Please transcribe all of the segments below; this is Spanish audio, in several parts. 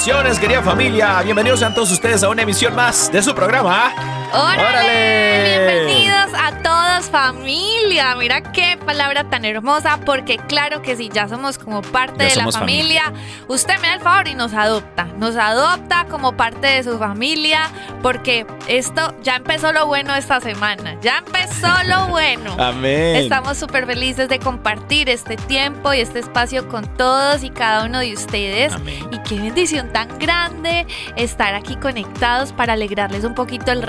Bendiciones, querida familia. Bienvenidos a todos ustedes a una emisión más de su programa. ¡Órale! ¡Órale! Bienvenidos a todos familia. Mira qué palabra tan hermosa, porque claro que sí, ya somos como parte Ya de la familia. Usted me da el favor y nos adopta. Nos adopta como parte de su familia, porque esto ya empezó lo bueno esta semana. Ya empezó lo bueno. Amén. Estamos súper felices de compartir este tiempo y este espacio con todos y cada uno de ustedes. Amén. Y qué bendición tan grande estar aquí conectados para alegrarles un poquito el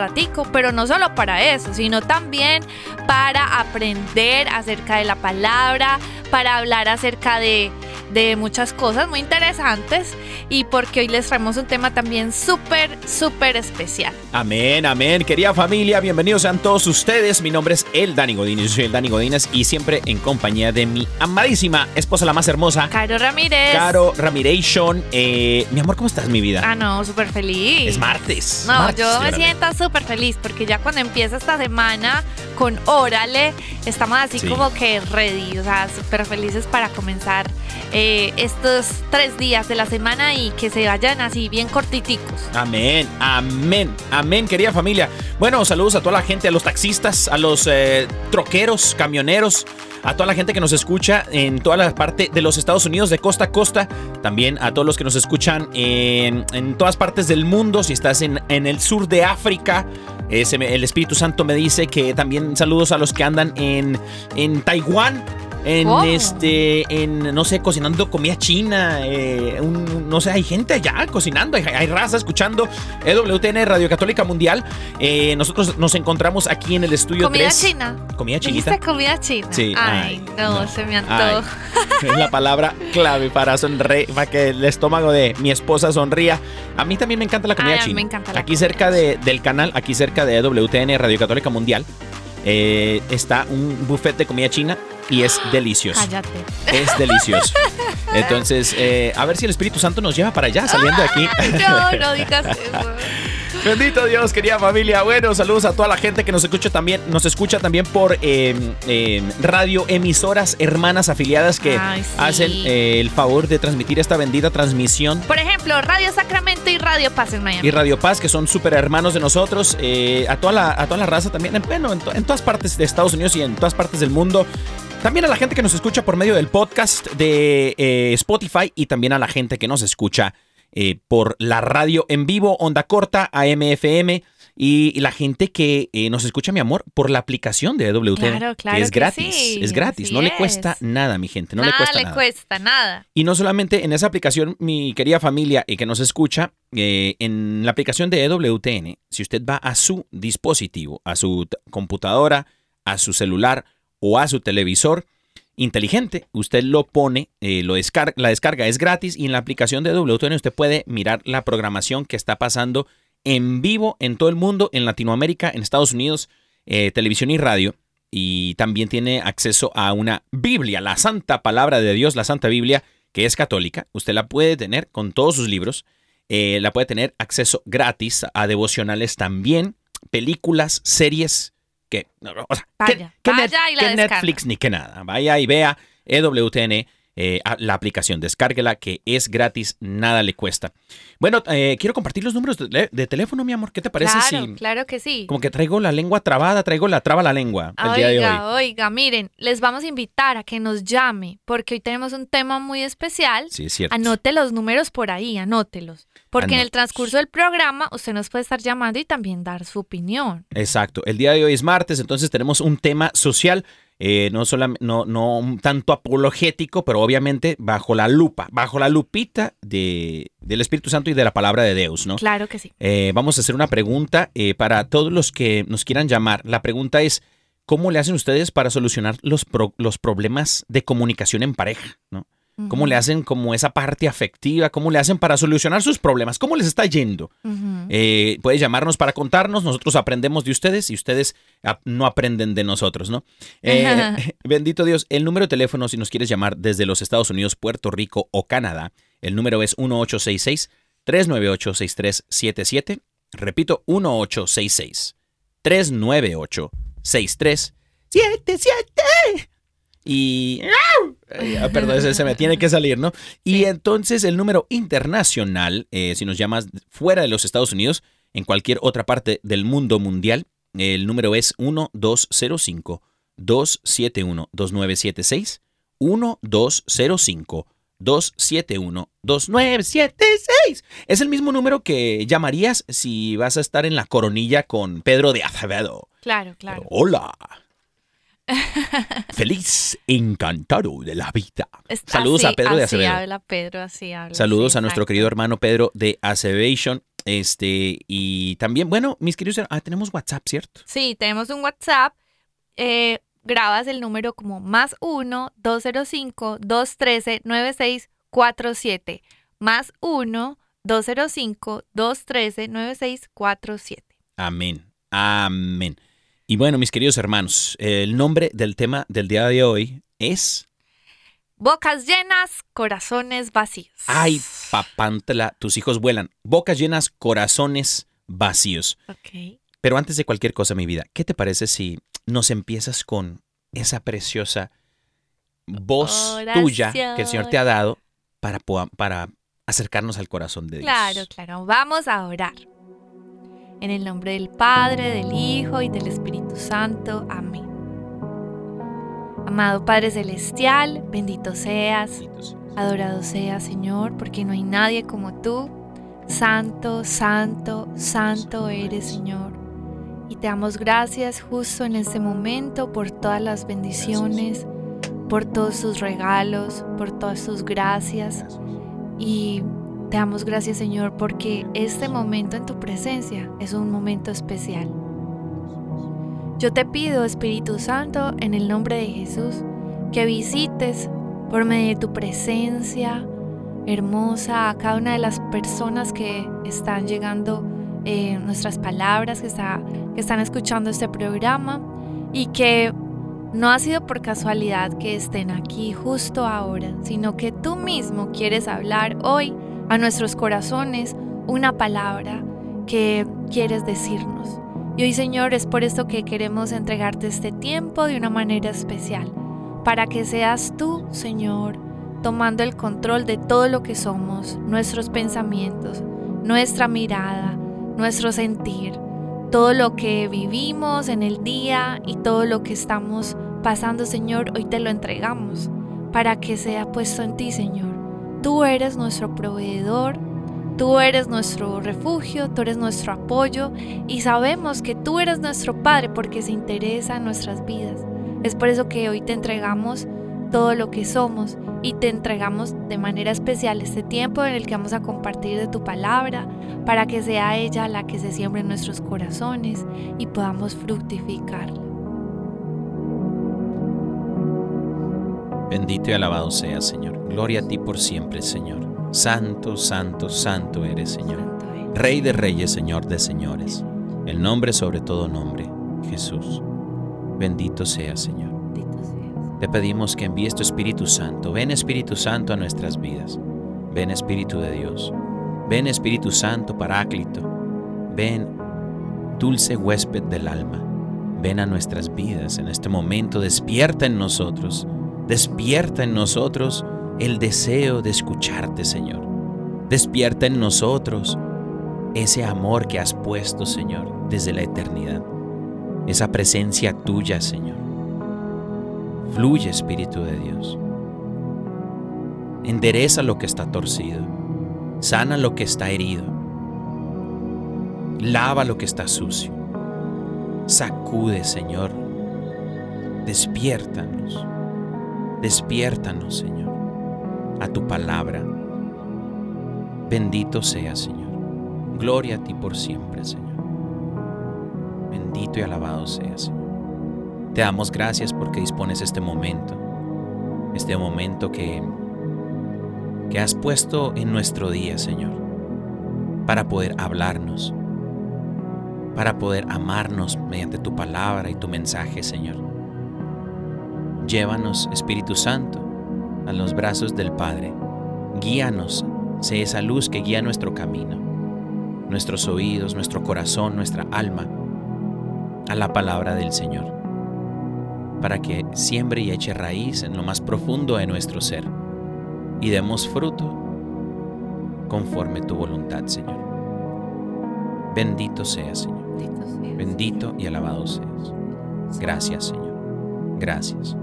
pero no solo para eso, sino también para aprender acerca de la palabra, para hablar acerca de, de muchas cosas muy interesantes y porque hoy les traemos un tema también súper, súper especial. Amén, amén. Querida familia, bienvenidos sean todos ustedes. Mi nombre es El Dani Godínez. Yo soy El Dani Godínez y siempre en compañía de mi amadísima esposa, la más hermosa, Caro Ramírez. Caro Ramiration. Eh, mi amor, ¿cómo estás, mi vida? Ah, no, súper feliz. Es martes. No, martes, yo me siento súper feliz porque ya cuando empieza esta semana con Órale, estamos así Sí. como que ready, o sea, súper felices para comenzar eh, estos tres días de la semana y que se vayan así bien cortiticos. Amén, amén, amén, querida familia. Bueno, saludos a toda la gente, a los taxistas, a los eh, troqueros, camioneros, a toda la gente que nos escucha en toda la parte de los Estados Unidos, de costa a costa. También a todos los que nos escuchan en, en todas partes del mundo. Si estás en, en el sur de África, el Espíritu Santo me dice que también saludos a los que andan en, en Taiwán. En este, en no sé, cocinando comida china, eh, un- no sé, hay gente allá cocinando, hay, hay raza escuchando EWTN Radio Católica Mundial. Eh, nosotros nos encontramos aquí en el estudio ¿Comida 3. china? Comida ¿Dijiste chiquita. comida china? Sí, Ay, ay, no, no. se me antojó. es la palabra clave para sonreír, para que el estómago de mi esposa sonría. A mí también me encanta la comida Ay, a mí china. me encanta la aquí comida cerca de- del canal, aquí cerca de EWTN Radio Católica Mundial, eh, está un buffet de comida china y es delicioso. Cállate. Es delicioso. Entonces, eh, a ver si el Espíritu Santo nos lleva para allá saliendo de aquí. No, no digas eso. Bendito Dios, querida familia. Bueno, saludos a toda la gente que nos escucha también, nos escucha también por eh, eh, radio emisoras hermanas afiliadas que Ay, sí. hacen eh, el favor de transmitir esta bendita transmisión. Por ejemplo, Radio Sacramento y Radio Paz en Miami. Y Radio Paz, que son súper hermanos de nosotros, eh, a, toda la, a toda la raza también, en- bueno, en, to- en todas partes de Estados Unidos y en todas partes del mundo. También a la gente que nos escucha por medio del podcast de eh, Spotify y también a la gente que nos escucha eh, por la radio en vivo, onda corta, AMFM. Y, la gente que eh, nos escucha, mi amor, por la aplicación de WTN. Claro, claro que es que gratis. sí, es gratis. No le es. cuesta nada, mi gente. No nada le cuesta le nada. cuesta, nada. Y no solamente en esa aplicación, mi querida familia y que nos escucha, eh, en la aplicación de EWTN, si usted va a su dispositivo, a su computadora, a su celular o a su televisor inteligente, usted lo pone, eh, lo descarga, la descarga es gratis y en la aplicación de EWTN usted puede mirar la programación que está pasando en vivo en todo el mundo, en Latinoamérica, en Estados Unidos, eh, televisión y radio. Y también tiene acceso a una Biblia, la santa palabra de Dios, la santa Biblia, que es católica. Usted la puede tener con todos sus libros. Eh, la puede tener acceso gratis a devocionales también, películas, series, que, o sea, Vaya, que, que vaya y la que. Netflix ni que nada. Vaya y vea EWTN eh, la aplicación. Descárguela que es gratis, nada le cuesta. Bueno, eh, quiero compartir los números de, de teléfono, mi amor. ¿Qué te parece claro, si claro que sí. como que traigo la lengua trabada, traigo la traba la lengua el día de hoy? Oiga, oiga, miren, les vamos a invitar a que nos llame, porque hoy tenemos un tema muy especial. Sí, es cierto. Anote los números por ahí, anótelos. Porque en el transcurso del programa usted nos puede estar llamando y también dar su opinión. Exacto. El día de hoy es martes, entonces tenemos un tema social, eh, no, solam- no, no tanto apologético, pero obviamente bajo la lupa, bajo la lupita de, del Espíritu Santo y de la palabra de Dios, ¿no? Claro que sí. Eh, vamos a hacer una pregunta eh, para todos los que nos quieran llamar. La pregunta es, ¿cómo le hacen ustedes para solucionar los, pro- los problemas de comunicación en pareja? ¿no? ¿Cómo le hacen como esa parte afectiva? ¿Cómo le hacen para solucionar sus problemas? ¿Cómo les está yendo? Eh, puede llamarnos para contarnos, nosotros aprendemos de ustedes y ustedes no aprenden de nosotros, ¿no? Eh, bendito Dios, el número de teléfono si nos quieres llamar desde los Estados Unidos, Puerto Rico o Canadá, el número es 1866-398-6377. Repito, 1866-398-6377. Y... Ah, perdón, ese se me tiene que salir, ¿no? Y entonces el número internacional, eh, si nos llamas fuera de los Estados Unidos, en cualquier otra parte del mundo mundial, el número es 1205-271-2976. 1205-271-2976. Es el mismo número que llamarías si vas a estar en la coronilla con Pedro de Acevedo. Claro, claro. Hola. Feliz, encantado de la vida. Saludos así- a Pedro de así Acevedo. habla Pedro, así habla. Saludos sí, a nuestro querido hermano Pedro de Acevation. Este, y también, bueno, mis queridos, ah, tenemos WhatsApp, ¿cierto? Sí, tenemos un WhatsApp. eh, grabas el número como más 1-205-213-9647. Más 1-205-213-9647. Amén. Amén. Y bueno, mis queridos hermanos, el nombre del tema del día de hoy es Bocas llenas, corazones vacíos. Ay, papantla, tus hijos vuelan. Bocas llenas, corazones vacíos. Ok. Pero antes de cualquier cosa, mi vida, ¿qué te parece si nos empiezas con esa preciosa voz tuya que el Señor te ha dado para, para acercarnos al corazón de Dios? Claro, claro. Vamos a orar. En el nombre del Padre, del Hijo y del Espíritu Santo. Amén. Amado Padre Celestial, bendito seas, adorado seas, Señor, porque no hay nadie como tú. Santo, santo, santo eres, Señor. Y te damos gracias justo en este momento por todas las bendiciones, por todos tus regalos, por todas tus gracias. Y te damos gracias, Señor, porque este momento en tu presencia es un momento especial. Yo te pido, Espíritu Santo, en el nombre de Jesús, que visites por medio de tu presencia hermosa a cada una de las personas que están llegando eh, nuestras palabras, que, está- que están escuchando este programa y que no ha sido por casualidad que estén aquí justo ahora, sino que tú mismo quieres hablar hoy a nuestros corazones una palabra que quieres decirnos. Y hoy, Señor, es por esto que queremos entregarte este tiempo de una manera especial, para que seas tú, Señor, tomando el control de todo lo que somos, nuestros pensamientos, nuestra mirada, nuestro sentir, todo lo que vivimos en el día y todo lo que estamos pasando, Señor, hoy te lo entregamos para que sea puesto en ti, Señor. Tú eres nuestro proveedor, tú eres nuestro refugio, tú eres nuestro apoyo y sabemos que tú eres nuestro Padre porque se interesa en nuestras vidas. Es por eso que hoy te entregamos todo lo que somos y te entregamos de manera especial este tiempo en el que vamos a compartir de tu palabra para que sea ella la que se siembre en nuestros corazones y podamos fructificarla. Bendito y alabado seas, Señor. Gloria a ti por siempre, Señor. Santo, santo, santo eres, Señor. Rey de reyes, Señor de señores. El nombre sobre todo nombre, Jesús. Bendito seas, Señor. Te pedimos que envíes tu Espíritu Santo. Ven Espíritu Santo a nuestras vidas. Ven Espíritu de Dios. Ven Espíritu Santo Paráclito. Ven dulce huésped del alma. Ven a nuestras vidas en este momento. Despierta en nosotros. Despierta en nosotros el deseo de escucharte, Señor. Despierta en nosotros ese amor que has puesto, Señor, desde la eternidad. Esa presencia tuya, Señor. Fluye, Espíritu de Dios. Endereza lo que está torcido. Sana lo que está herido. Lava lo que está sucio. Sacude, Señor. Despiértanos. Despiértanos, Señor, a tu palabra. Bendito sea, Señor. Gloria a ti por siempre, Señor. Bendito y alabado sea, Señor. Te damos gracias porque dispones este momento. Este momento que, que has puesto en nuestro día, Señor. Para poder hablarnos. Para poder amarnos mediante tu palabra y tu mensaje, Señor. Llévanos, Espíritu Santo, a los brazos del Padre. Guíanos, sé esa luz que guía nuestro camino, nuestros oídos, nuestro corazón, nuestra alma, a la palabra del Señor, para que siembre y eche raíz en lo más profundo de nuestro ser y demos fruto conforme tu voluntad, Señor. Bendito seas, Señor. Bendito seas, Bendito y alabado seas. Gracias, Señor. Gracias.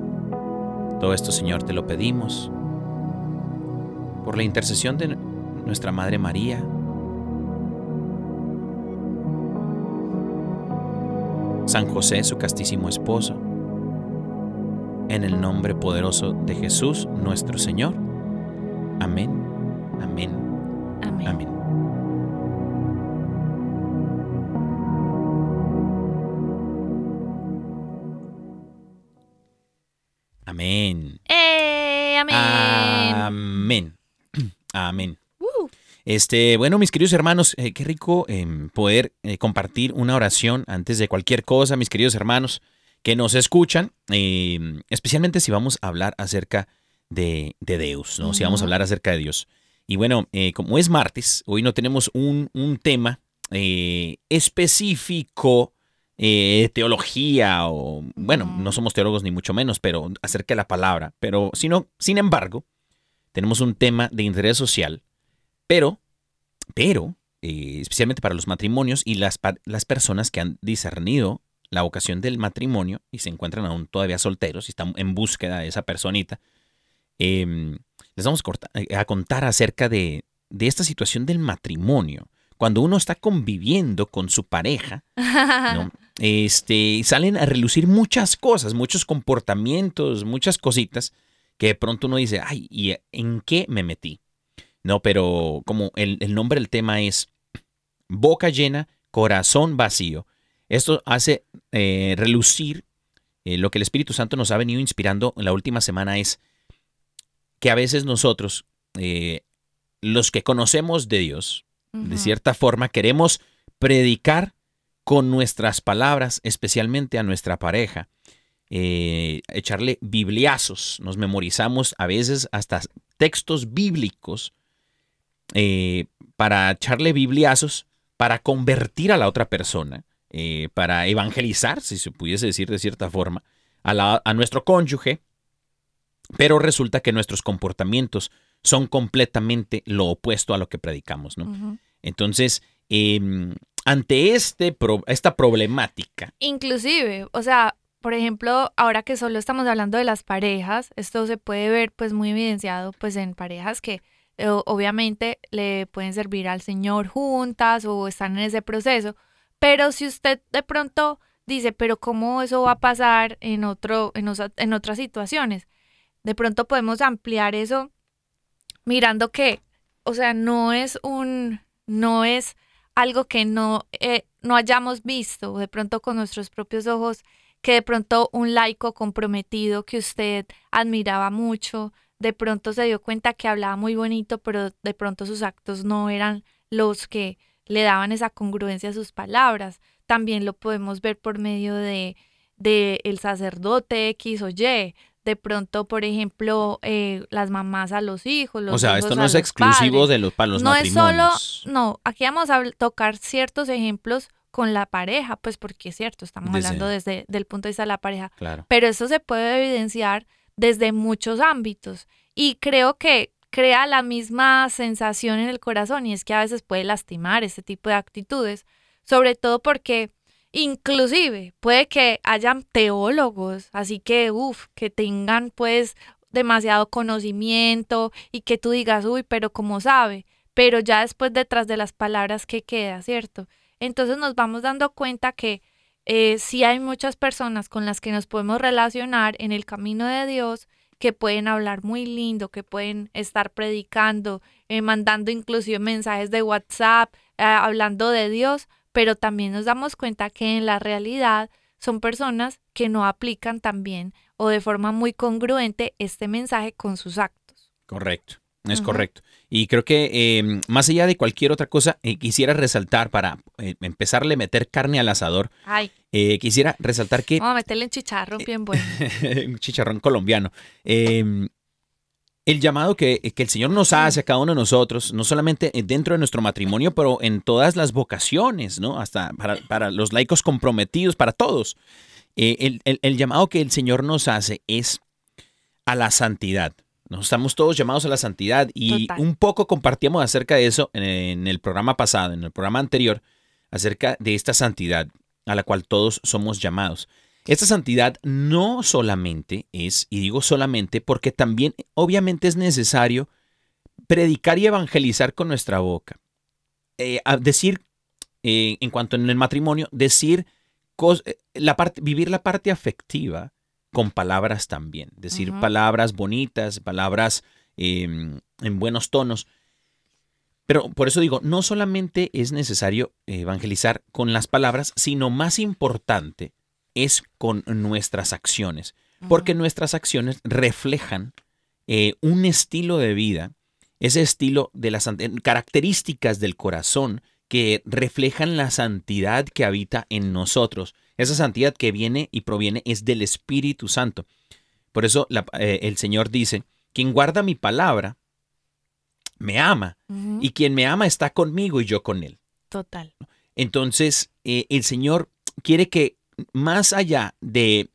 Todo esto, Señor, te lo pedimos por la intercesión de nuestra Madre María. San José, su castísimo esposo. En el nombre poderoso de Jesús, nuestro Señor. Amén. Amén. Amén. Amén. Amén. ¡Eh! Amén. Amén. Amén. Uh, Este, bueno, mis queridos hermanos, eh, qué rico em, poder eh, compartir una oración antes de cualquier cosa, mis queridos hermanos que nos escuchan, em, especialmente si vamos a hablar acerca de, de Deus, ¿no? Si vamos a hablar acerca de Dios. Y bueno, eh, como es martes, hoy no tenemos un, un tema específico eh, teología o, bueno, no somos teólogos ni mucho menos, pero acerca de la palabra, pero sino, sin embargo, tenemos un tema de interés social, pero, pero, eh, especialmente para los matrimonios y las, las personas que han discernido la vocación del matrimonio y se encuentran aún todavía solteros y están en búsqueda de esa personita, em, les vamos a, corta- a contar acerca de, de esta situación del matrimonio. Cuando uno está conviviendo con su pareja, ¿no? Este, salen a relucir muchas cosas, muchos comportamientos, muchas cositas que de pronto uno dice, ay, ¿y en qué me metí? No, pero como el, el nombre del tema es boca llena, corazón vacío. Esto hace eh, relucir eh, lo que el Espíritu Santo nos ha venido inspirando en la última semana es que a veces nosotros, eh, los que conocemos de Dios, de cierta forma, queremos predicar con nuestras palabras, especialmente a nuestra pareja. eh, echarle bibliazos. Nos memorizamos a veces hasta textos bíblicos eh, para echarle bibliazos, para convertir a la otra persona, eh, para evangelizar, si se pudiese decir de cierta forma, a, la- a nuestro cónyuge. Pero resulta que nuestros comportamientos son completamente lo opuesto a lo que predicamos, ¿no? Entonces, em, ante este pro- esta problemática, Inclusive, o sea, por ejemplo, ahora que solo estamos hablando de las parejas, esto se puede ver pues muy evidenciado pues en parejas que eh, obviamente le pueden servir al Señor juntas o están en ese proceso, pero si usted de pronto dice, pero ¿cómo eso va a pasar en otro en, osa- en otras situaciones? De pronto podemos ampliar eso mirando que, o sea, no es un no es algo que no, eh, no hayamos visto de pronto con nuestros propios ojos, que de pronto un laico comprometido que usted admiraba mucho, de pronto se dio cuenta que hablaba muy bonito, pero de pronto sus actos no eran los que le daban esa congruencia a sus palabras. También lo podemos ver por medio de, de el sacerdote X o Y. De pronto, por ejemplo, eh, las mamás a los hijos, los o sea, hijos esto no a es los exclusivo padres de los, para los no es solo, no, aquí vamos a tocar ciertos ejemplos con la pareja, pues porque es cierto, estamos Desde- hablando desde el punto de vista de la pareja, Claro. pero eso se puede evidenciar desde muchos ámbitos y creo que crea la misma sensación en el corazón y es que a veces puede lastimar ese tipo de actitudes, sobre todo porque inclusive puede que hayan teólogos, así que, uff, que tengan pues demasiado conocimiento y que tú digas, uy, pero ¿cómo sabe? Pero ya después detrás de las palabras que queda, ¿cierto? Entonces nos vamos dando cuenta que eh, sí hay muchas personas con las que nos podemos relacionar en el camino de Dios que pueden hablar muy lindo, que pueden estar predicando, eh, mandando inclusive mensajes de WhatsApp, eh, hablando de Dios, pero también nos damos cuenta que en la realidad son personas que no aplican también o de forma muy congruente este mensaje con sus actos. Correcto, es correcto. Y creo que eh, más allá de cualquier otra cosa, eh, quisiera resaltar para eh, empezarle a meter carne al asador, Ay, eh, quisiera resaltar que vamos a meterle en chicharro bien bueno. un chicharrón colombiano. El llamado que, que el Señor nos hace a cada uno de nosotros, no solamente dentro de nuestro matrimonio, pero en todas las vocaciones, ¿no? Hasta para, para los laicos comprometidos, para todos. Eh, el, el- el llamado que el Señor nos hace es a la santidad. Nos estamos todos llamados a la santidad y Total. un poco compartíamos acerca de eso en, en el programa pasado, en el programa anterior, acerca de esta santidad a la cual todos somos llamados. Esta santidad no solamente es, y digo solamente porque también obviamente es necesario predicar y evangelizar con nuestra boca. Eh, a decir, eh, en cuanto en el matrimonio, decir, eh, la parte, vivir la parte afectiva con palabras también. Decir palabras bonitas, palabras eh, en buenos tonos. Pero por eso digo, no solamente es necesario evangelizar con las palabras, sino más importante es con nuestras acciones, porque nuestras acciones reflejan eh, un estilo de vida, ese estilo de las características del corazón que reflejan la santidad que habita en nosotros. Esa santidad que viene y proviene es del Espíritu Santo. Por eso la- eh, el Señor dice, quien guarda mi palabra, me ama, y quien me ama está conmigo y yo con él. Total. Entonces, eh, el Señor quiere que más allá de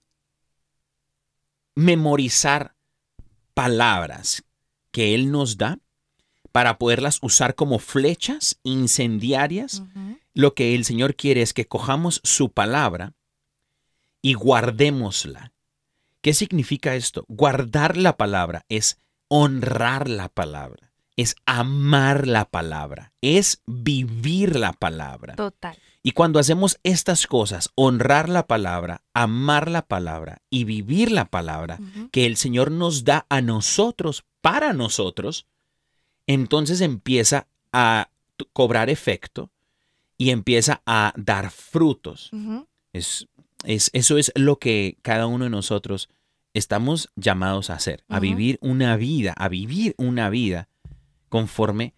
memorizar palabras que Él nos da para poderlas usar como flechas incendiarias, lo que el Señor quiere es que cojamos su palabra y guardémosla. ¿Qué significa esto? Guardar la palabra es honrar la palabra, es amar la palabra, es vivir la palabra. Total. Y cuando hacemos estas cosas, honrar la palabra, amar la palabra y vivir la palabra que el Señor nos da a nosotros, para nosotros, entonces empieza a cobrar efecto y empieza a dar frutos. Es, es, eso es lo que cada uno de nosotros estamos llamados a hacer, a vivir una vida, a vivir una vida conforme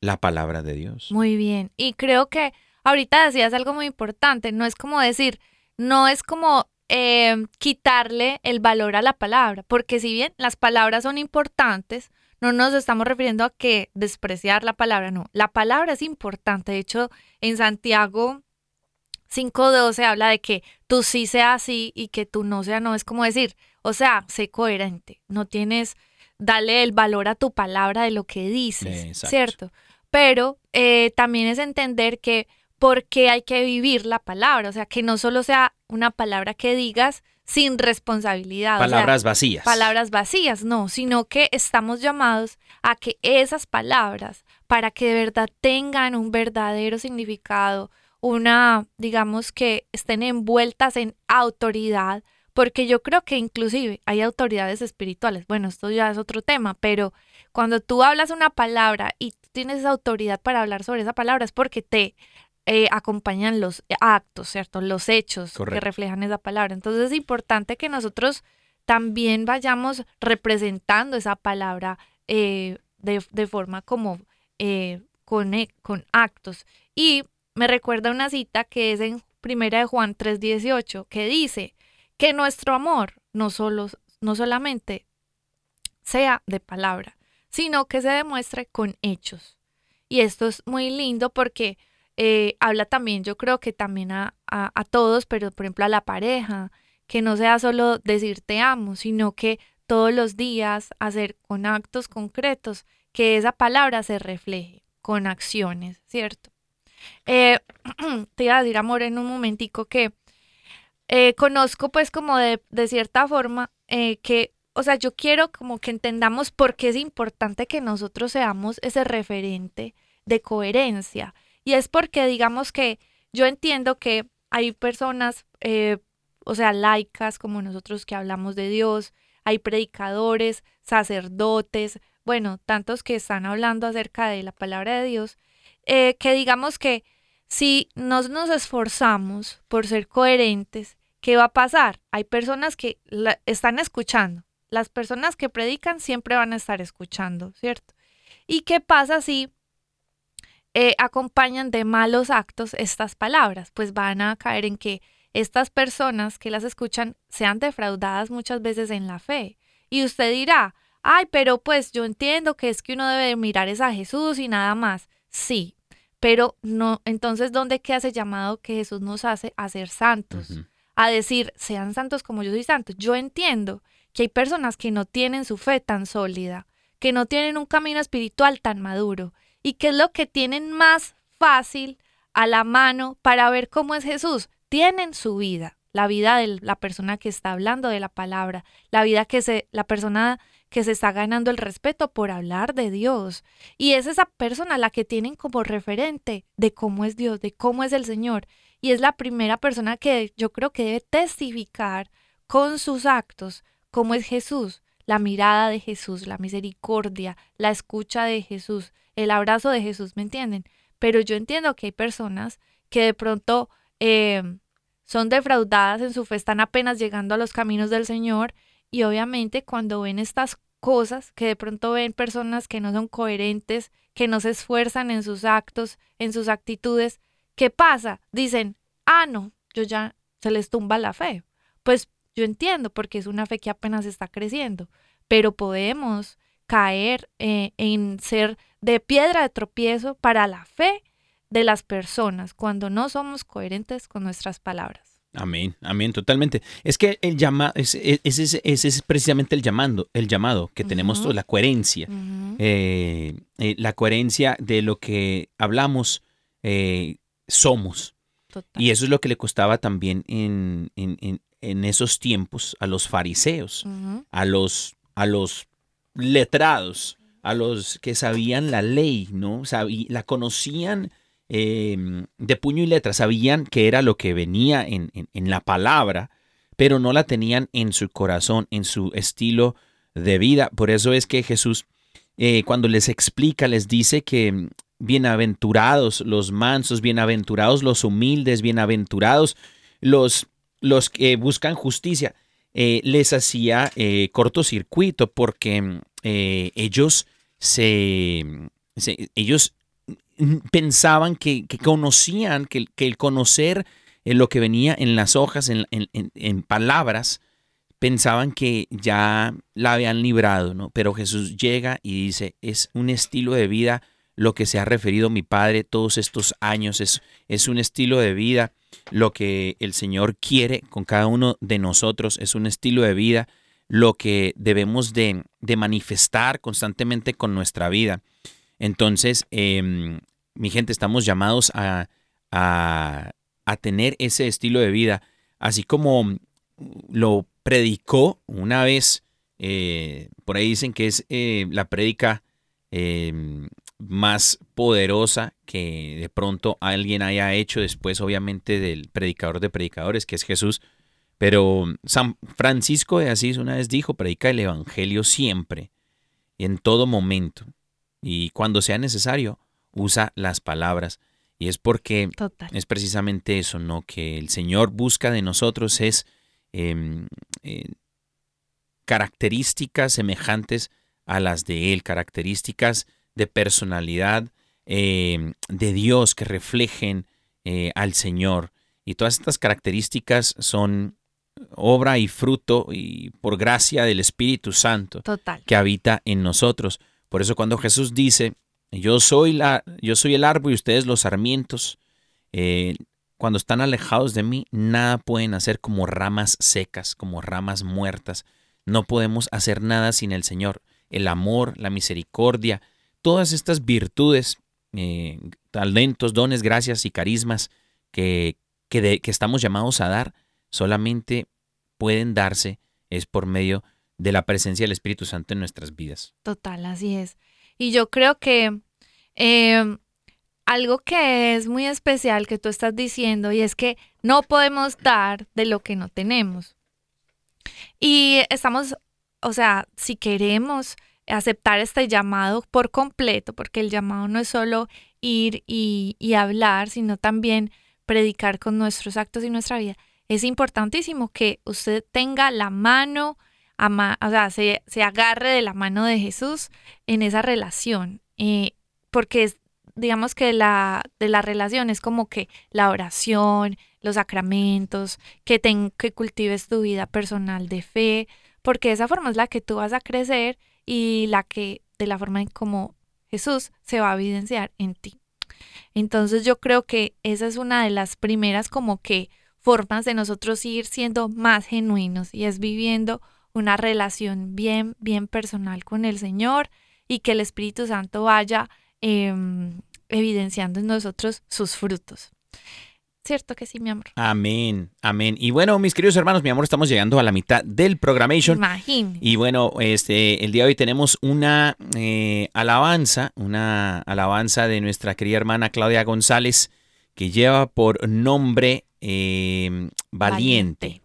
la palabra de Dios. Muy bien. Y creo que ahorita decías algo muy importante. No es como decir, no es como eh, quitarle el valor a la palabra, porque si bien las palabras son importantes, no nos estamos refiriendo a que despreciar la palabra, no. La palabra es importante. De hecho, en Santiago 5.12 habla de que tú sí sea así y que tú no sea no. Es como decir, o sea, sé coherente. No tienes, dale el valor a tu palabra de lo que dices, Exacto. ¿cierto? Pero eh, también es entender que por qué hay que vivir la palabra. O sea, que no solo sea una palabra que digas sin responsabilidad. o sea, Palabras vacías. palabras vacías, no, sino que estamos llamados a que esas palabras, para que de verdad tengan un verdadero significado, una, digamos que estén envueltas en autoridad, porque yo creo que inclusive hay autoridades espirituales. Bueno, esto ya es otro tema, pero cuando tú hablas una palabra y tú tienes esa autoridad para hablar sobre esa palabra es porque te eh, acompañan los actos, ¿cierto? Los hechos que reflejan esa palabra. Entonces es importante que nosotros también vayamos representando esa palabra eh, de, de forma como eh, con, con actos. Y me recuerda una cita que es en Primera de Juan 3:18, que dice que nuestro amor no, solo, no solamente sea de palabra, sino que se demuestre con hechos. Y esto es muy lindo porque eh, habla también, yo creo que también a, a, a todos, pero por ejemplo a la pareja, que no sea solo decir te amo, sino que todos los días, hacer con actos concretos que esa palabra se refleje con acciones, ¿cierto? Eh, te iba a decir, amor, en un momentico que eh, conozco pues como de, de cierta forma que, o sea, yo quiero como que entendamos por qué es importante que nosotros seamos ese referente de coherencia. Y es porque digamos que yo entiendo que hay personas, eh, o sea, laicas como nosotros que hablamos de Dios, hay predicadores, sacerdotes, bueno, tantos que están hablando acerca de la palabra de Dios, eh, que digamos que si nos nos esforzamos por ser coherentes, ¿qué va a pasar? Hay personas que la, están escuchando. Las personas que predican siempre van a estar escuchando, ¿cierto? ¿Y qué pasa si eh, acompañan de malos actos estas palabras? Pues van a caer en que estas personas que las escuchan sean defraudadas muchas veces en la fe. Y usted dirá, ay, pero pues yo entiendo que es que uno debe mirar es a Jesús y nada más. Sí, pero no, entonces, ¿dónde queda ese llamado que Jesús nos hace a ser santos? A decir, sean santos como yo soy santo. Yo entiendo que hay personas que no tienen su fe tan sólida, que no tienen un camino espiritual tan maduro y que es lo que tienen más fácil a la mano para ver cómo es Jesús. Tienen su vida, la vida de la persona que está hablando de la palabra, la vida que se, la persona que se está ganando el respeto por hablar de Dios. Y es esa persona la que tienen como referente de cómo es Dios, de cómo es el Señor. Y es la primera persona que yo creo que debe testificar con sus actos cómo es Jesús, la mirada de Jesús, la misericordia, la escucha de Jesús, el abrazo de Jesús, ¿me entienden? Pero yo entiendo que hay personas que de pronto eh, son defraudadas en su fe, están apenas llegando a los caminos del Señor y obviamente cuando ven estas cosas, que de pronto ven personas que no son coherentes, que no se esfuerzan en sus actos, en sus actitudes, ¿qué pasa? Dicen, ah, no, yo ya se les tumba la fe. Pues yo entiendo porque es una fe que apenas está creciendo, pero podemos caer eh, en ser de piedra de tropiezo para la fe de las personas cuando no somos coherentes con nuestras palabras. Amén, amén, totalmente. Es que el llama, ese es, es, es, es, precisamente el llamando, el llamado que tenemos todos, la coherencia. Eh, eh, la coherencia de lo que hablamos eh, somos. Total. Y eso es lo que le costaba también en, en, en, en esos tiempos a los fariseos, a los, a los letrados, a los que sabían la ley, ¿no? La conocían eh, de puño y letra, sabían que era lo que venía en, en- la palabra, pero no la tenían en su corazón, en su estilo de vida. Por eso es que Jesús, eh, cuando les explica, les dice que mm, bienaventurados los mansos, bienaventurados los humildes, bienaventurados los, los que buscan justicia. Eh, les hacía eh, cortocircuito porque mm, ellos se, ellos pensaban que, conocían, que, el conocer eh, lo que venía en las hojas, en- en palabras, pensaban que ya la habían librado, ¿no? Pero Jesús llega y dice, es un estilo de vida lo que se ha referido mi Padre todos estos años, es, es un estilo de vida lo que el Señor quiere con cada uno de nosotros, es un estilo de vida lo que debemos de, de manifestar constantemente con nuestra vida. Entonces, em, mi gente, estamos llamados a, a, tener ese estilo de vida, así como lo predicó una vez, eh, por ahí dicen que es eh, la prédica eh, más poderosa que de pronto alguien haya hecho después, obviamente, del predicador de predicadores, que es Jesús. Pero San Francisco de Asís una vez dijo, predica el Evangelio siempre, en todo momento, y cuando sea necesario, usa las palabras. Y es porque Total. es precisamente eso, ¿no? Que el Señor busca de nosotros es eh, eh, características semejantes a las de Él, características de personalidad eh, de Dios que reflejen eh, al Señor. Y todas estas características son obra y fruto y por gracia del Espíritu Santo Total. que habita en nosotros. Por eso cuando Jesús dice, yo soy, la, yo soy el árbol y ustedes los sarmientos, eh, cuando están alejados de mí, nada pueden hacer como ramas secas, como ramas muertas, no podemos hacer nada sin el Señor. El amor, la misericordia, todas estas virtudes, eh, talentos, dones, gracias y carismas que, que, de- que estamos llamados a dar, solamente pueden darse es por medio de la presencia del Espíritu Santo en nuestras vidas. Total, así es. Y yo creo que eh, algo que es muy especial que tú estás diciendo y es que no podemos dar de lo que no tenemos. Y estamos, o sea, si queremos aceptar este llamado por completo, porque el llamado no es solo ir y hablar, sino también predicar con nuestros actos y nuestra vida, es importantísimo que usted tenga la mano, o sea, se, se agarre de la mano de Jesús en esa relación, eh, porque es, digamos que la, de la relación es como que la oración, los sacramentos, que, ten- que cultives tu vida personal de fe, porque esa forma es la que tú vas a crecer y la que, de la forma en como Jesús se va a evidenciar en ti. Entonces yo creo que esa es una de las primeras como que formas de nosotros ir siendo más genuinos y es viviendo una relación bien, bien personal con el Señor y que el Espíritu Santo vaya em, evidenciando en nosotros sus frutos. ¿Cierto que sí, mi amor? Amén, amén. Y bueno, mis queridos hermanos, mi amor, estamos llegando a la mitad del programation. Imagínate. Y bueno, este, el día de hoy tenemos una eh, alabanza, una alabanza de nuestra querida hermana Claudia González, que lleva por nombre eh, Valiente. Valiente.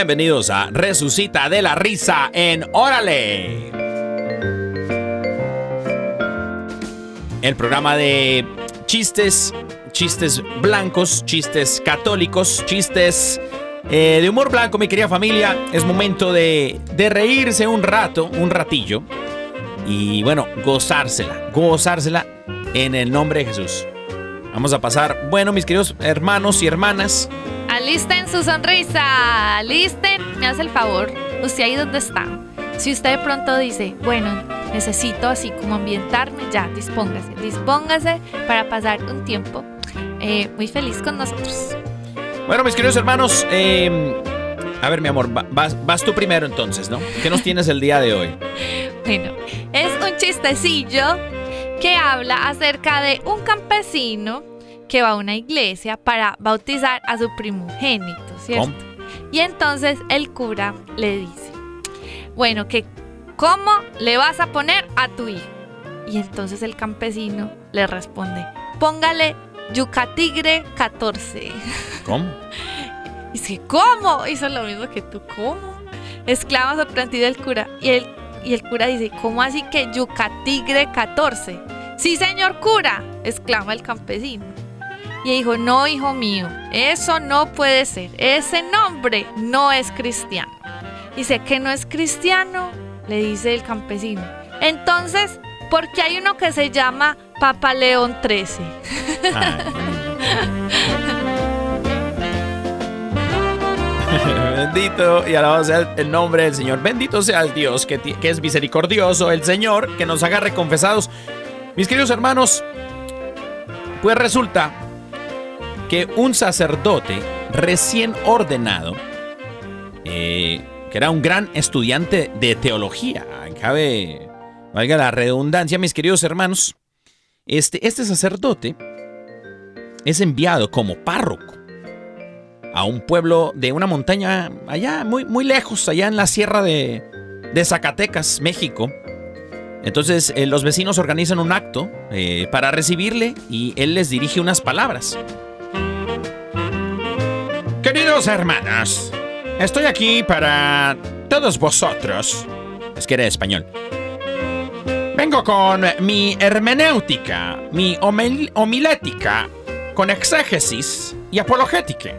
Bienvenidos a Resucita de la Risa en Órale. El programa de chistes, chistes blancos, chistes católicos, chistes eh, de humor blanco, mi querida familia. Es momento de, de reírse un rato, un ratillo. Y bueno, gozársela, gozársela en el nombre de Jesús. Vamos a pasar, bueno, mis queridos hermanos y hermanas, Alisten su sonrisa, alisten, me hace el favor, usted ahí donde está. Si usted de pronto dice, bueno, necesito así como ambientarme, ya, dispóngase, dispóngase para pasar un tiempo eh, muy feliz con nosotros. Bueno, mis queridos hermanos, eh, a ver, mi amor, va- vas, vas tú primero entonces, ¿no? ¿Qué nos tienes el día de hoy? Bueno, es un chistecillo que habla acerca de un campesino que va a una iglesia para bautizar a su primogénito, ¿cierto? ¿Cómo? Y entonces el cura le dice, bueno, que ¿cómo le vas a poner a tu hijo? Y entonces el campesino le responde, póngale Yucatigre 14. ¿Cómo? Y dice, ¿cómo? Hizo lo mismo que tú, ¿cómo? Exclama sorprendido el cura. Y el, y el cura dice, ¿cómo así que Yucatigre 14? Sí, señor cura, exclama el campesino. Y dijo, no, hijo mío, eso no puede ser. Ese nombre no es cristiano. Dice que no es cristiano, le dice el campesino. Entonces, ¿por qué hay uno que se llama Papa León 13? Bendito y alabado sea el nombre del Señor. Bendito sea el Dios que, que es misericordioso, el Señor que nos haga reconfesados. Mis queridos hermanos, pues resulta que un sacerdote recién ordenado, eh, que era un gran estudiante de teología, cabe, valga la redundancia, mis queridos hermanos, este, este sacerdote es enviado como párroco a un pueblo de una montaña allá, muy, muy lejos, allá en la sierra de, Zacatecas, México. Entonces eh, los vecinos organizan un acto eh, para recibirle y él les dirige unas palabras. Queridos hermanos, estoy aquí para todos vosotros. Es que era español. Vengo con mi hermenéutica, mi homil- homilética, con exégesis y apologética.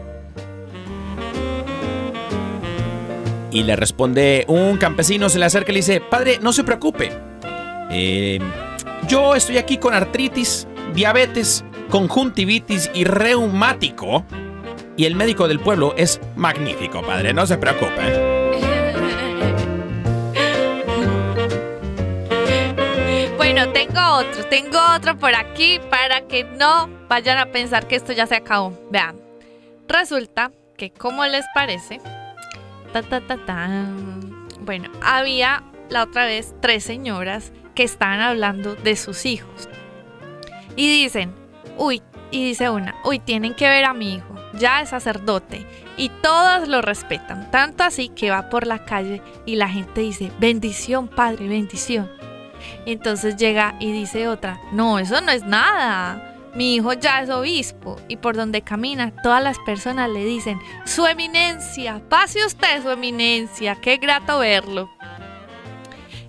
Y le responde un campesino, se le acerca y le dice, padre, no se preocupe. Eh, yo estoy aquí con artritis, diabetes, conjuntivitis y reumático. Y el médico del pueblo es magnífico, padre, no se preocupe. Bueno, tengo otro, tengo otro por aquí para que no vayan a pensar que esto ya se acabó. Vean, resulta que, ¿cómo les parece? Bueno, había la otra vez tres señoras que estaban hablando de sus hijos. Y dicen, uy, y dice una, uy, tienen que ver a mi hijo, ya es sacerdote. Y todas lo respetan, tanto así que va por la calle y la gente dice, bendición, padre, bendición. Entonces llega y dice otra, no, eso no es nada. Mi hijo ya es obispo y por donde camina todas las personas le dicen, su eminencia, pase usted su eminencia, qué grato verlo.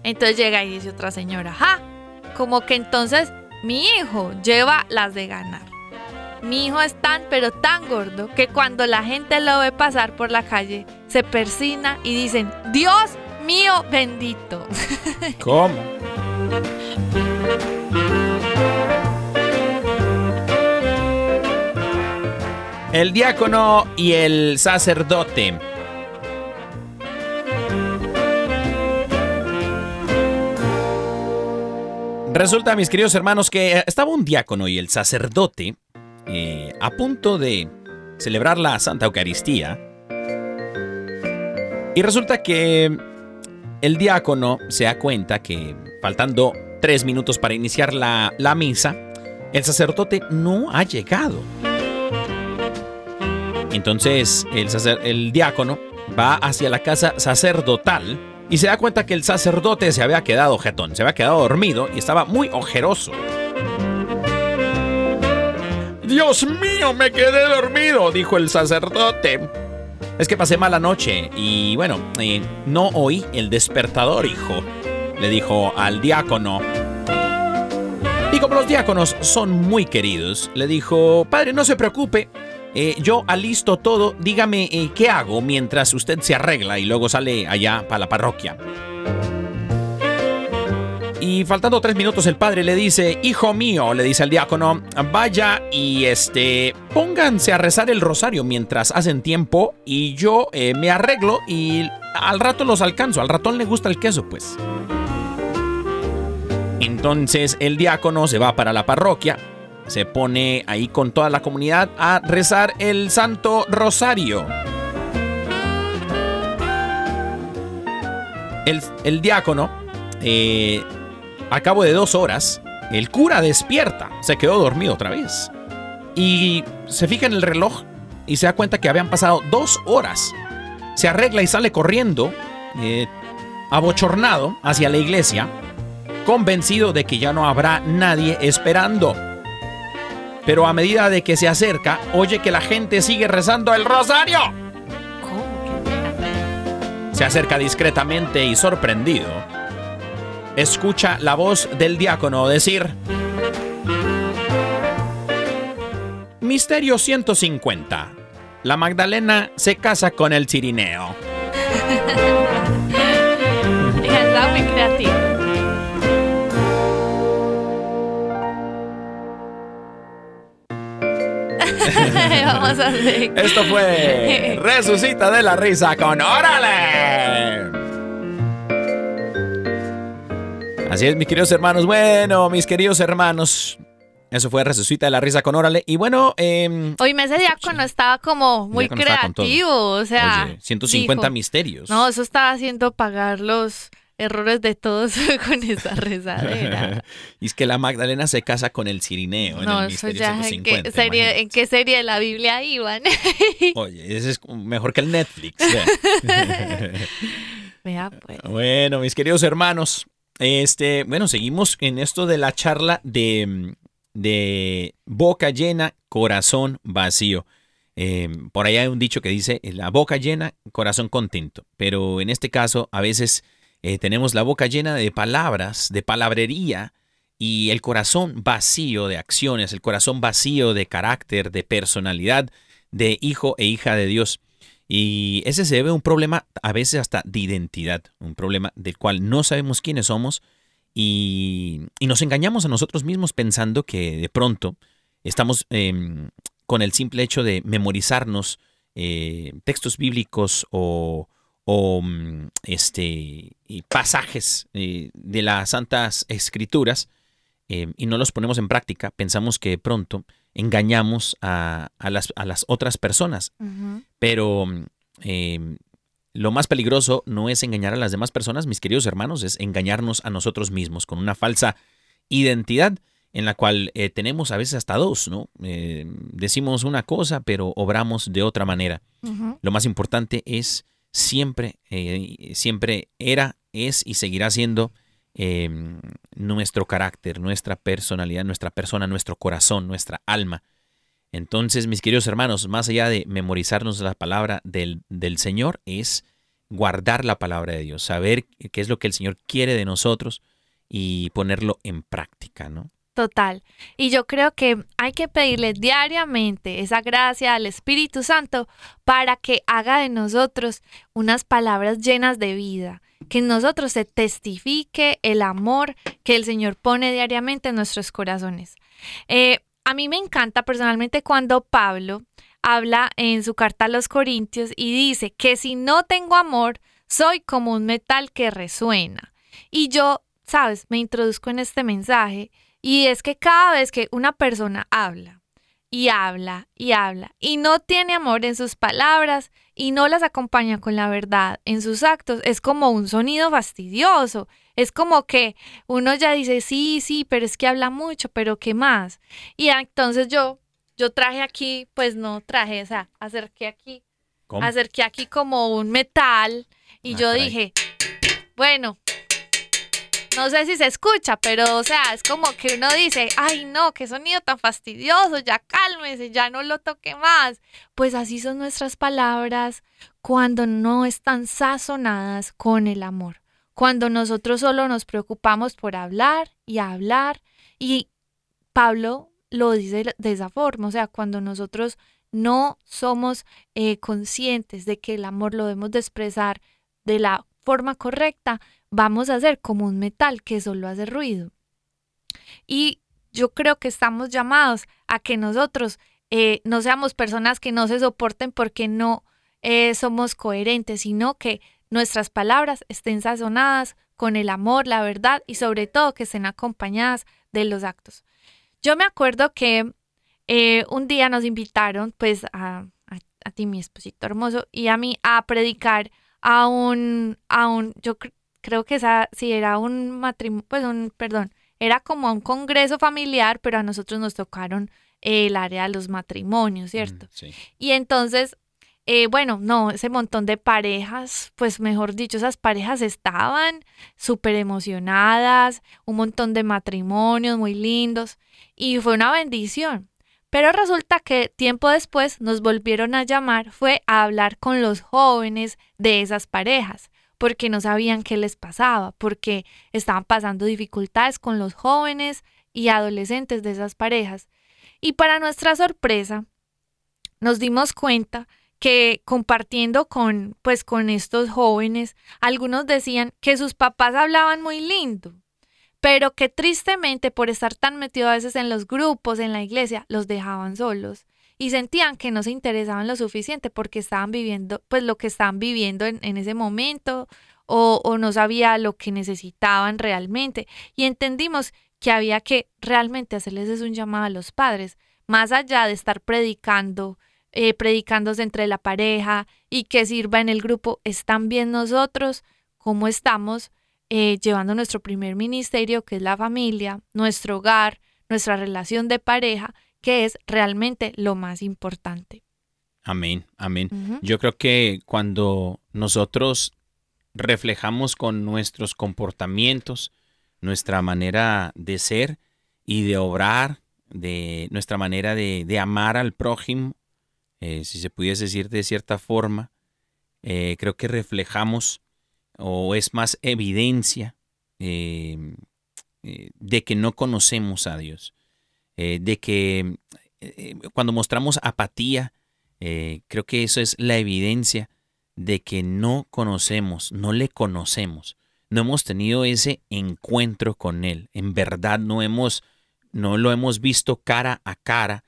Entonces llega y dice otra señora, ja, como que entonces mi hijo lleva las de ganar. Mi hijo es tan pero tan gordo que cuando la gente lo ve pasar por la calle se persina y dicen, Dios mío bendito. ¿Cómo? El diácono y el sacerdote. Resulta, mis queridos hermanos, que estaba un diácono y el sacerdote eh, a punto de celebrar la Santa Eucaristía. Y resulta que el diácono se da cuenta que faltando tres minutos para iniciar la, la misa, el sacerdote no ha llegado. Entonces el, el diácono va hacia la casa sacerdotal y se da cuenta que el sacerdote se había quedado jetón, se había quedado dormido y estaba muy ojeroso. Dios mío, me quedé dormido, dijo el sacerdote. Es que pasé mala noche y bueno, eh, no oí el despertador, hijo, le dijo al diácono. Y como los diáconos son muy queridos, le dijo, padre, no se preocupe, eh, yo alisto todo, dígame eh, qué hago mientras usted se arregla y luego sale allá para la parroquia. Y faltando tres minutos el padre le dice, hijo mío, le dice al diácono, vaya y este, pónganse a rezar el rosario mientras hacen tiempo y yo eh, me arreglo y al rato los alcanzo, al ratón le gusta el queso pues. Entonces el diácono se va para la parroquia, se pone ahí con toda la comunidad a rezar el Santo Rosario. El, diácono, eh, a cabo de dos horas, el cura despierta, se quedó dormido otra vez. Y se fija en el reloj y se da cuenta que habían pasado dos horas. Se arregla y sale corriendo, eh, abochornado, hacia la iglesia, convencido de que ya no habrá nadie esperando. Pero a medida de que se acerca, oye que la gente sigue rezando el rosario. Se acerca discretamente y sorprendido. Escucha la voz del diácono decir... Misterio 150. La Magdalena se casa con el Cirineo. Vamos a hacer. Esto fue Resucita de la Risa con Órale. Así es, mis queridos hermanos. Bueno, mis queridos hermanos. Eso fue Resucita de la Risa con Órale. Y bueno, eh, Hoy ese diácono estaba como muy creativo, o sea, oye, 150 dijo, misterios. No, eso estaba haciendo pagar los errores de todos con esa rezadera. y es que la Magdalena se casa con el Cirineo en No, el eso ya en 150. qué, serie, en qué serie de la Biblia iban. Oye, ese es mejor que el Netflix. vea. Vea pues. Bueno, mis queridos hermanos, este, bueno, seguimos en esto de la charla de, de boca llena, corazón vacío. Eh, por ahí hay un dicho que dice, la boca llena, corazón contento. Pero en este caso, a veces eh, tenemos la boca llena de palabras, de palabrería, y el corazón vacío de acciones, el corazón vacío de carácter, de personalidad, de hijo e hija de Dios. Y ese se debe a un problema a veces hasta de identidad, un problema del cual no sabemos quiénes somos y, y nos engañamos a nosotros mismos pensando que de pronto estamos eh, con el simple hecho de memorizarnos eh, textos bíblicos o, o, mm, este, y pasajes eh, de las Santas Escrituras eh, y no los ponemos en práctica, pensamos que de pronto engañamos a, a las, a las otras personas. Pero eh, lo más peligroso no es engañar a las demás personas, mis queridos hermanos, es engañarnos a nosotros mismos con una falsa identidad en la cual eh, tenemos a veces hasta dos, ¿no? Decimos una cosa, pero obramos de otra manera. Lo más importante es siempre, eh, siempre era, es y seguirá siendo eh, nuestro carácter, nuestra personalidad, nuestra persona, nuestro corazón, nuestra alma. Entonces, mis queridos hermanos, más allá de memorizarnos la palabra del, del Señor, es guardar la palabra de Dios, saber qué es lo que el Señor quiere de nosotros y ponerlo en práctica, ¿no? Total. Y yo creo que hay que pedirle diariamente esa gracia al Espíritu Santo para que haga de nosotros unas palabras llenas de vida, que en nosotros se testifique el amor que el Señor pone diariamente en nuestros corazones. Eh, a mí me encanta personalmente cuando Pablo habla en su carta a los Corintios y dice que si no tengo amor, soy como un metal que resuena. Y yo, sabes, me introduzco en este mensaje y es que cada vez que una persona habla y habla y habla y no tiene amor en sus palabras y no las acompaña con la verdad en sus actos, es como un sonido fastidioso. Es como que uno ya dice, sí, sí, pero es que habla mucho, pero ¿qué más? Y entonces yo, yo traje aquí, pues no traje, o sea, acerqué aquí, ¿Cómo? acerqué aquí como un metal y Ah, yo caray. dije, bueno, no sé si se escucha, pero o sea, es como que uno dice, ay no, qué sonido tan fastidioso, ya cálmese, ya no lo toque más. Pues así son nuestras palabras cuando no están sazonadas con el amor, cuando nosotros solo nos preocupamos por hablar y hablar. Y Pablo lo dice de esa forma, o sea, cuando nosotros no somos eh, conscientes de que el amor lo debemos de expresar de la forma correcta, vamos a ser como un metal que solo hace ruido. Y yo creo que estamos llamados a que nosotros eh, no seamos personas que no se soporten porque no eh, somos coherentes, sino que nuestras palabras estén sazonadas con el amor, la verdad y sobre todo que estén acompañadas de los actos. Yo me acuerdo que eh, un día nos invitaron, pues, a, a, ti, mi esposito hermoso, y a mí a predicar a un, a un, yo creo que esa, sí, era un matrimonio, pues, un, perdón, era como un congreso familiar, pero a nosotros nos tocaron el área de los matrimonios, ¿cierto? Mm, sí. Y entonces, eh, bueno, no, ese montón de parejas, pues mejor dicho, esas parejas estaban súper emocionadas, un montón de matrimonios muy lindos y fue una bendición. Pero resulta que tiempo después nos volvieron a llamar, fue a hablar con los jóvenes de esas parejas, porque no sabían qué les pasaba, porque estaban pasando dificultades con los jóvenes y adolescentes de esas parejas. Y para nuestra sorpresa, nos dimos cuenta que compartiendo con pues con estos jóvenes, algunos decían que sus papás hablaban muy lindo, pero que tristemente por estar tan metidos a veces en los grupos, en la iglesia, los dejaban solos y sentían que no se interesaban lo suficiente porque estaban viviendo pues lo que estaban viviendo en, en ese momento o, o no sabía lo que necesitaban realmente. Y entendimos que había que realmente hacerles un llamado a los padres, más allá de estar predicando, eh, predicándose entre la pareja y que sirva en el grupo, es también nosotros cómo estamos eh, llevando nuestro primer ministerio, que es la familia, nuestro hogar, nuestra relación de pareja, que es realmente lo más importante. Amén, amén. Yo creo que cuando nosotros reflejamos con nuestros comportamientos, nuestra manera de ser y de obrar, de nuestra manera de, de amar al prójimo, eh, si se pudiese decir de cierta forma, eh, creo que reflejamos o es más evidencia eh, de que no conocemos a Dios, eh, de que eh, cuando mostramos apatía, eh, creo que eso es la evidencia de que no conocemos, no le conocemos, no hemos tenido ese encuentro con Él, en verdad no hemos, no lo hemos visto cara a cara,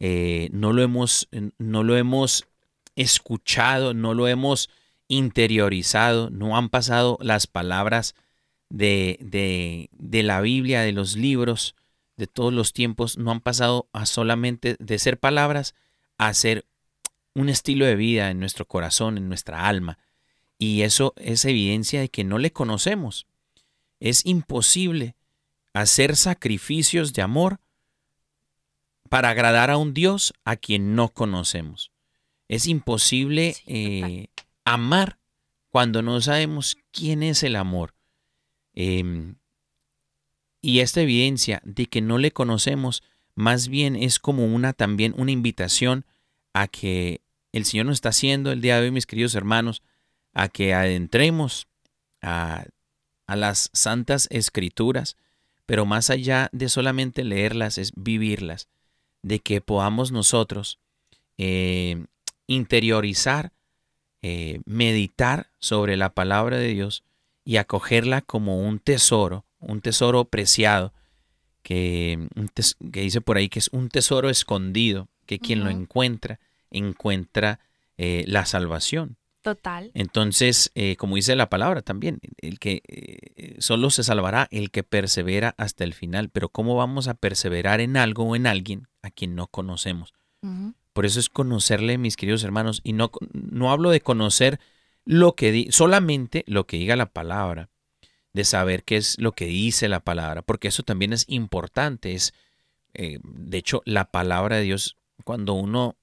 no lo hemos, no lo hemos escuchado, no lo hemos interiorizado, no han pasado las palabras de, de, de la Biblia, de los libros, de todos los tiempos, no han pasado a solamente de ser palabras a ser un estilo de vida en nuestro corazón, en nuestra alma. Y eso es evidencia de que no le conocemos. Es imposible hacer sacrificios de amor para agradar a un Dios a quien no conocemos. Es imposible Sí, eh, amar cuando no sabemos quién es el amor. Em, y esta evidencia de que no le conocemos, más bien es como una también una invitación a que el Señor nos está haciendo el día de hoy, mis queridos hermanos, a que adentremos a, a las santas escrituras, pero más allá de solamente leerlas, es vivirlas, de que podamos nosotros eh, interiorizar, eh, meditar sobre la palabra de Dios y acogerla como un tesoro, un tesoro preciado, que, que dice por ahí que es un tesoro escondido, que quien lo encuentra, encuentra eh, la salvación. Total. Entonces, eh, como dice la palabra también, el que eh, solo se salvará el que persevera hasta el final. Pero ¿cómo vamos a perseverar en algo o en alguien a quien no conocemos? Por eso es conocerle, mis queridos hermanos, y no, no hablo de conocer lo que di- solamente lo que diga la palabra, de saber qué es lo que dice la palabra, porque eso también es importante. Es, eh, de hecho, la palabra de Dios, cuando uno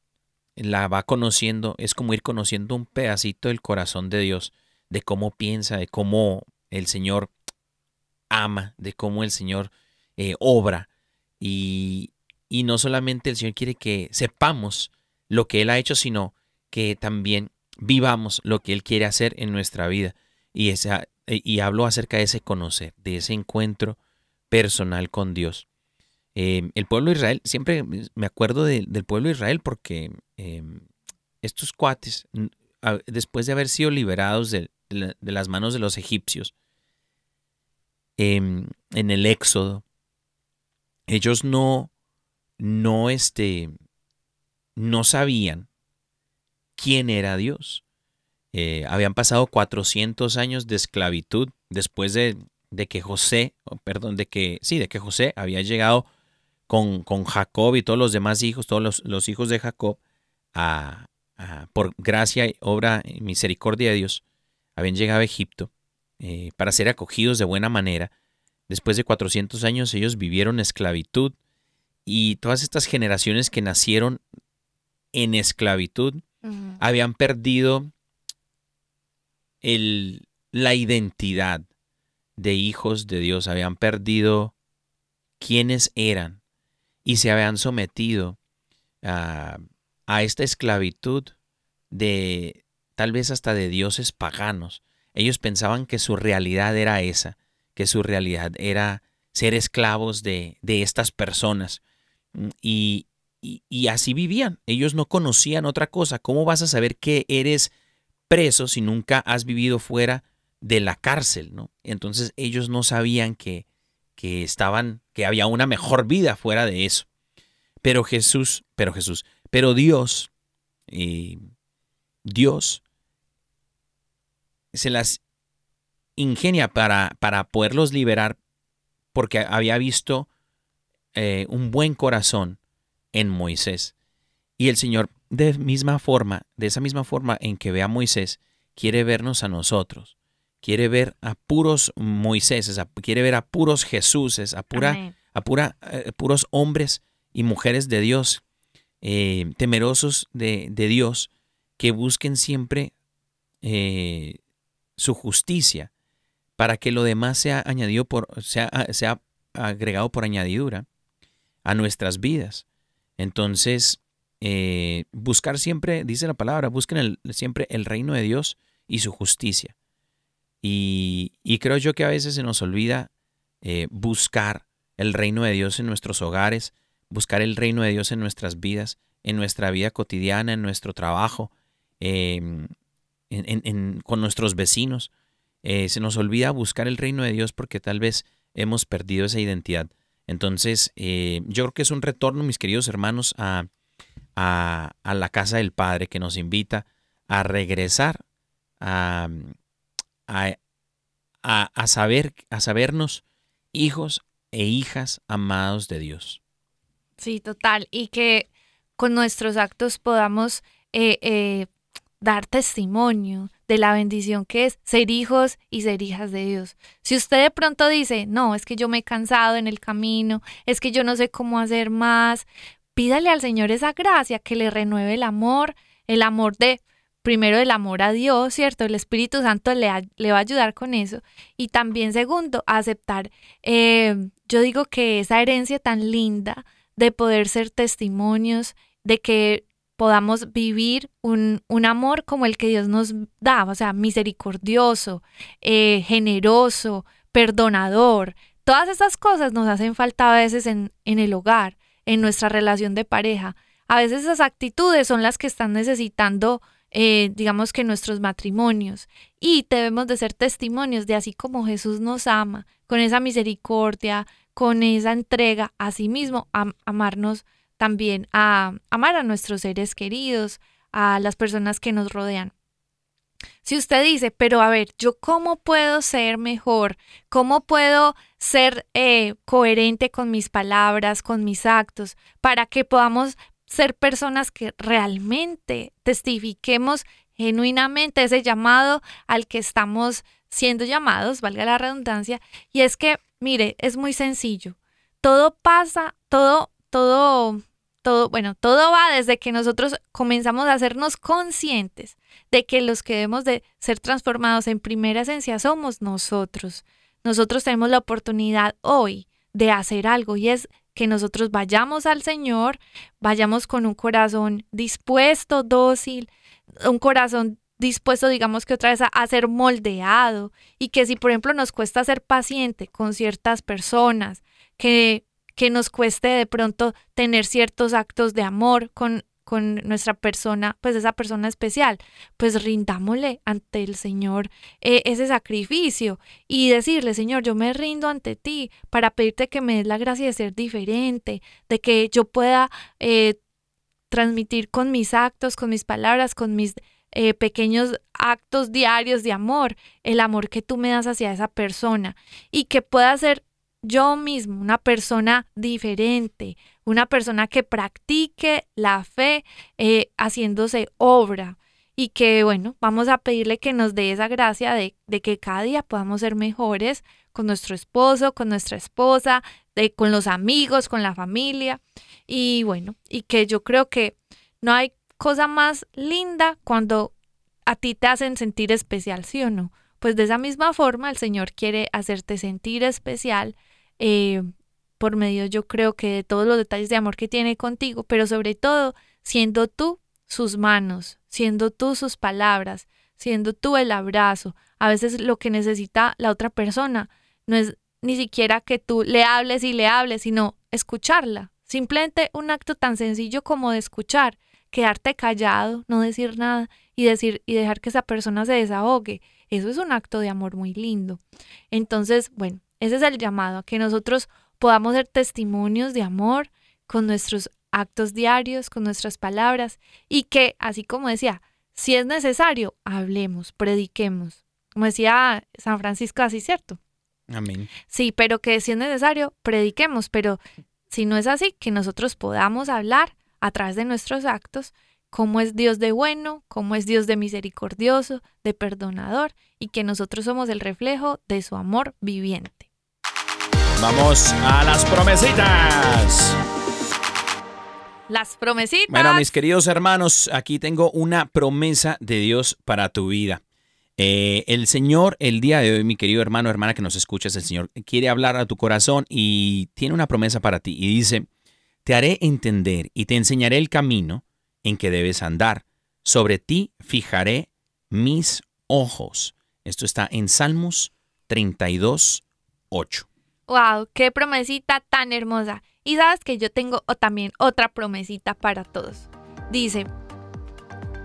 la va conociendo, es como ir conociendo un pedacito del corazón de Dios, de cómo piensa, de cómo el Señor ama, de cómo el Señor eh, obra. Y, y no solamente el Señor quiere que sepamos lo que Él ha hecho, sino que también vivamos lo que Él quiere hacer en nuestra vida. Y, esa, y hablo acerca de ese conocer, de ese encuentro personal con Dios. Eh, el pueblo de Israel, siempre me acuerdo del pueblo de Israel porque eh, estos cuates, después de haber sido liberados de, las manos de los egipcios, em, en el éxodo, ellos no, no, este, no sabían quién era Dios. Eh, habían pasado 400 años de esclavitud después de, de, que José, perdón, de que, sí, de que José había llegado con, con Jacob y todos los demás hijos, todos los, hijos de Jacob, a, por gracia y obra y misericordia de Dios, habían llegado a Egipto eh, para ser acogidos de buena manera. Después de 400 años ellos vivieron esclavitud y todas estas generaciones que nacieron en esclavitud habían perdido el, la identidad de hijos de Dios, habían perdido quiénes eran y se habían sometido a, esta esclavitud de tal vez hasta de dioses paganos. Ellos pensaban que su realidad era esa, que su realidad era ser esclavos de, de estas personas. Mm, y, y, así vivían. Ellos no conocían otra cosa. ¿Cómo vas a saber que eres preso si nunca has vivido fuera de la cárcel? ¿no? Entonces ellos no sabían que, que estaban, que había una mejor vida fuera de eso. Pero Jesús, pero Jesús, pero Dios, eh, Dios se las ingenia para, para poderlos liberar porque había visto eh, un buen corazón en Moisés. Y el Señor, de misma forma, de esa misma forma en que ve a Moisés, quiere vernos a nosotros quiere ver a puros Moisés, quiere ver a puros Jesuses, a, pura, a pura, eh, puros hombres y mujeres de Dios, eh, temerosos de, Dios, que busquen siempre eh, su justicia, para que lo demás sea añadido por, sea, sea agregado por añadidura a nuestras vidas. Entonces, buscar siempre, dice la palabra, busquen siempre el reino de Dios y su justicia. Y, creo yo que a veces se nos olvida eh, buscar el reino de Dios en nuestros hogares, buscar el reino de Dios en nuestras vidas, en nuestra vida cotidiana, en nuestro trabajo, em, con nuestros vecinos. Eh, se nos olvida buscar el reino de Dios porque tal vez hemos perdido esa identidad. Entonces, eh, yo creo que es un retorno, mis queridos hermanos, a, a la casa del Padre que nos invita a regresar a, a, saber, a sabernos hijos e hijas amados de Dios. Sí, total. Y que con nuestros actos podamos eh, eh, dar testimonio de la bendición que es ser hijos y ser hijas de Dios. Si usted de pronto dice, no, es que yo me he cansado en el camino, es que yo no sé cómo hacer más, pídale al Señor esa gracia que le renueve el amor, el amor de primero el amor a Dios, ¿cierto? El Espíritu Santo le, va a ayudar con eso. Y también segundo, aceptar, eh, yo digo que esa herencia tan linda de poder ser testimonios, de que podamos vivir un, un, amor como el que Dios nos da, o sea, misericordioso, eh, generoso, perdonador. Todas esas cosas nos hacen falta a veces en, en el hogar, en nuestra relación de pareja. A veces esas actitudes son las que están necesitando eh, digamos que nuestros matrimonios y debemos de ser testimonios de así como Jesús nos ama, con esa misericordia, con esa entrega a sí mismo, amarnos también, a amar a nuestros seres queridos, a las personas que nos rodean. Si usted dice, pero a ver, ¿yo cómo puedo ser mejor? ¿Cómo puedo ser eh, coherente con mis palabras, con mis actos, para que podamos ser personas que realmente testifiquemos genuinamente ese llamado al que estamos siendo llamados, valga la redundancia, y es que, mire, es muy sencillo. Todo pasa, todo, todo, todo, bueno, todo va desde que nosotros comenzamos a hacernos conscientes de que los que debemos de ser transformados en primera esencia somos nosotros. nosotros tenemos la oportunidad hoy de hacer algo y es que nosotros vayamos al Señor, vayamos con un corazón dispuesto, dócil, un corazón dispuesto, digamos que otra vez, a, ser moldeado y que si, por ejemplo, nos cuesta ser paciente con ciertas personas, que, que nos cueste de pronto tener ciertos actos de amor con, con nuestra persona, pues esa persona especial, pues rindámosle ante el Señor eh, ese sacrificio y decirle, Señor, yo me rindo ante ti para pedirte que me des la gracia de ser diferente, de que yo pueda eh, transmitir con mis actos, con mis palabras, con mis eh, pequeños actos diarios de amor, el amor que tú me das hacia esa persona y que pueda ser yo mismo una persona diferente, una persona que practique la fe eh, haciéndose obra y que bueno, vamos a pedirle que nos dé esa gracia de, de, que cada día podamos ser mejores con nuestro esposo, con nuestra esposa, de, con los amigos, con la familia y bueno, y que yo creo que no hay cosa más linda cuando a ti te hacen sentir especial, ¿sí o no? Pues de esa misma forma el Señor quiere hacerte sentir especial eh, por medio yo creo que de todos los detalles de amor que tiene contigo, pero sobre todo siendo tú sus manos, siendo tú sus palabras, siendo tú el abrazo. A veces lo que necesita la otra persona no es ni siquiera que tú le hables y le hables, sino escucharla. Simplemente un acto tan sencillo como de escuchar, quedarte callado, no decir nada y decir y dejar que esa persona se desahogue. Eso es un acto de amor muy lindo. Entonces, bueno, ese es el llamado, a que nosotros podamos ser testimonios de amor con nuestros actos diarios, con nuestras palabras y que, así como decía, si es necesario, hablemos, prediquemos. Como decía San Francisco así, ¿cierto? Amén. Sí, pero que si es necesario, prediquemos, pero si no es así, que nosotros podamos hablar a través de nuestros actos cómo es Dios de bueno, cómo es Dios de misericordioso, de perdonador y que nosotros somos el reflejo de su amor viviente. Vamos a las promesitas. Las promesitas. Bueno, mis queridos hermanos, aquí tengo una promesa de Dios para tu vida. Eh, el Señor, el día de hoy, mi querido hermano, hermana que nos escuchas, el Señor quiere hablar a tu corazón y tiene una promesa para ti. Y dice, te haré entender y te enseñaré el camino en que debes andar. Sobre ti fijaré mis ojos. Esto está en Salmos 32, 8. ¡Wow! ¡Qué promesita tan hermosa! Y sabes que yo tengo también otra promesita para todos. Dice,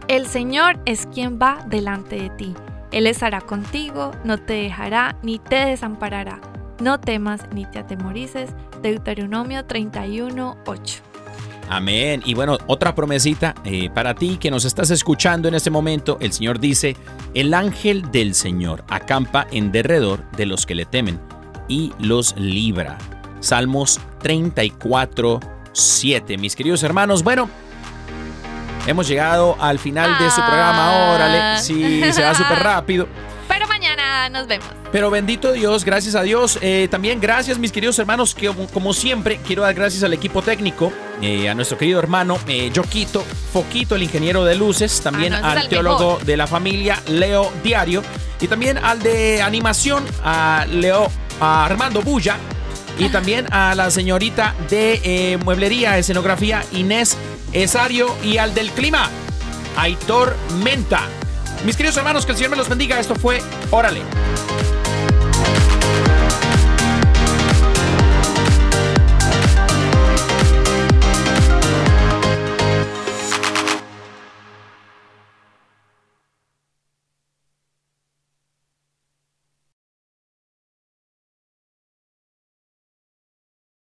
el Señor es quien va delante de ti. Él estará contigo, no te dejará ni te desamparará. No temas ni te atemorices. Deuteronomio 31, 8. Amén. Y bueno, otra promesita eh, para ti que nos estás escuchando en este momento. El Señor dice, el ángel del Señor acampa en derredor de los que le temen y los libra. Salmos 34, 7. Mis queridos hermanos, bueno, hemos llegado al final de su programa. Órale, sí, se va súper rápido. Pero mañana nos vemos. Pero bendito Dios, gracias a Dios. Eh, también gracias, mis queridos hermanos, que como siempre quiero dar gracias al equipo técnico, eh, a nuestro querido hermano eh, Joquito, Foquito, el ingeniero de luces, también Ah, no, al teólogo mejor. de la familia, Leo Diario, y también al de animación, a Leo a Armando Bulla, y también a la señorita de eh, mueblería, escenografía, Inés Esario, y al del clima, Aitor Menta. Mis queridos hermanos, que el Señor me los bendiga. Esto fue Órale.